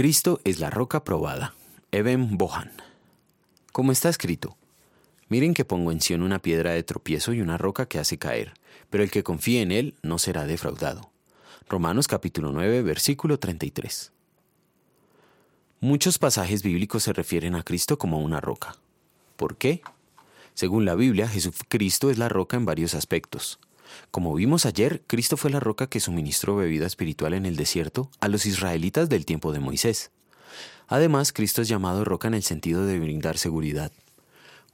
Cristo es la roca probada. Eben Bohan. Como está escrito, miren que pongo en Sion una piedra de tropiezo y una roca que hace caer, pero el que confíe en él no será defraudado. Romanos capítulo 9, versículo 33. Muchos pasajes bíblicos se refieren a Cristo como una roca. ¿Por qué? Según la Biblia, Jesucristo es la roca en varios aspectos. Como vimos ayer, Cristo fue la roca que suministró bebida espiritual en el desierto a los israelitas del tiempo de Moisés. Además, Cristo es llamado roca en el sentido de brindar seguridad.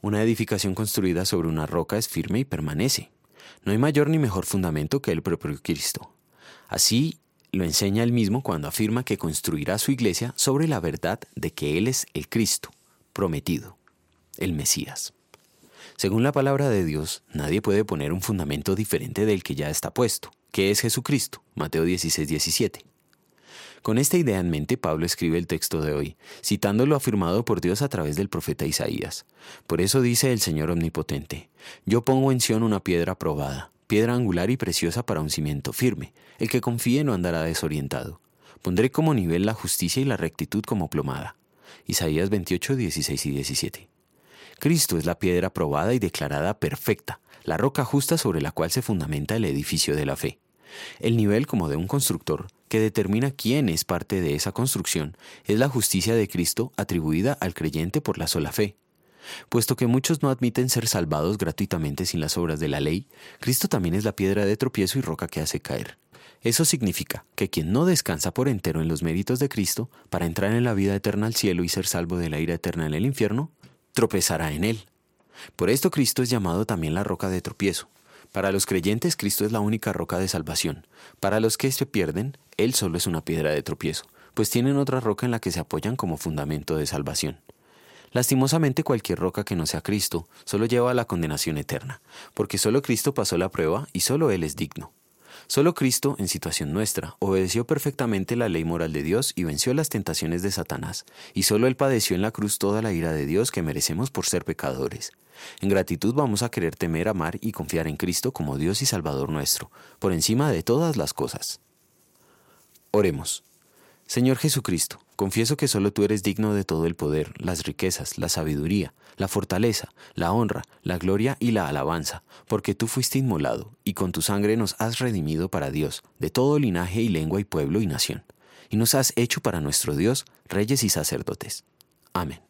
Una edificación construida sobre una roca es firme y permanece. No hay mayor ni mejor fundamento que el propio Cristo. Así lo enseña él mismo cuando afirma que construirá su iglesia sobre la verdad de que Él es el Cristo, prometido, el Mesías. Según la palabra de Dios, nadie puede poner un fundamento diferente del que ya está puesto, que es Jesucristo, Mateo 16, 17. Con esta idea en mente, Pablo escribe el texto de hoy, citando lo afirmado por Dios a través del profeta Isaías. Por eso dice el Señor Omnipotente, Yo pongo en Sión una piedra probada, piedra angular y preciosa para un cimiento firme. El que confíe no andará desorientado. Pondré como nivel la justicia y la rectitud como plomada. Isaías 28, 16 y 17. Cristo es la piedra probada y declarada perfecta, la roca justa sobre la cual se fundamenta el edificio de la fe. El nivel como de un constructor, que determina quién es parte de esa construcción, es la justicia de Cristo atribuida al creyente por la sola fe. Puesto que muchos no admiten ser salvados gratuitamente sin las obras de la ley, Cristo también es la piedra de tropiezo y roca que hace caer. Eso significa que quien no descansa por entero en los méritos de Cristo para entrar en la vida eterna al cielo y ser salvo de la ira eterna en el infierno, tropezará en él. Por esto Cristo es llamado también la roca de tropiezo. Para los creyentes Cristo es la única roca de salvación. Para los que se pierden, Él solo es una piedra de tropiezo, pues tienen otra roca en la que se apoyan como fundamento de salvación. Lastimosamente cualquier roca que no sea Cristo solo lleva a la condenación eterna, porque solo Cristo pasó la prueba y solo Él es digno. Solo Cristo, en situación nuestra, obedeció perfectamente la ley moral de Dios y venció las tentaciones de Satanás, y solo Él padeció en la cruz toda la ira de Dios que merecemos por ser pecadores. En gratitud vamos a querer temer, amar y confiar en Cristo como Dios y Salvador nuestro, por encima de todas las cosas. Oremos. Señor Jesucristo, confieso que solo tú eres digno de todo el poder, las riquezas, la sabiduría, la fortaleza, la honra, la gloria y la alabanza, porque tú fuiste inmolado, y con tu sangre nos has redimido para Dios, de todo linaje y lengua y pueblo y nación, y nos has hecho para nuestro Dios reyes y sacerdotes. Amén.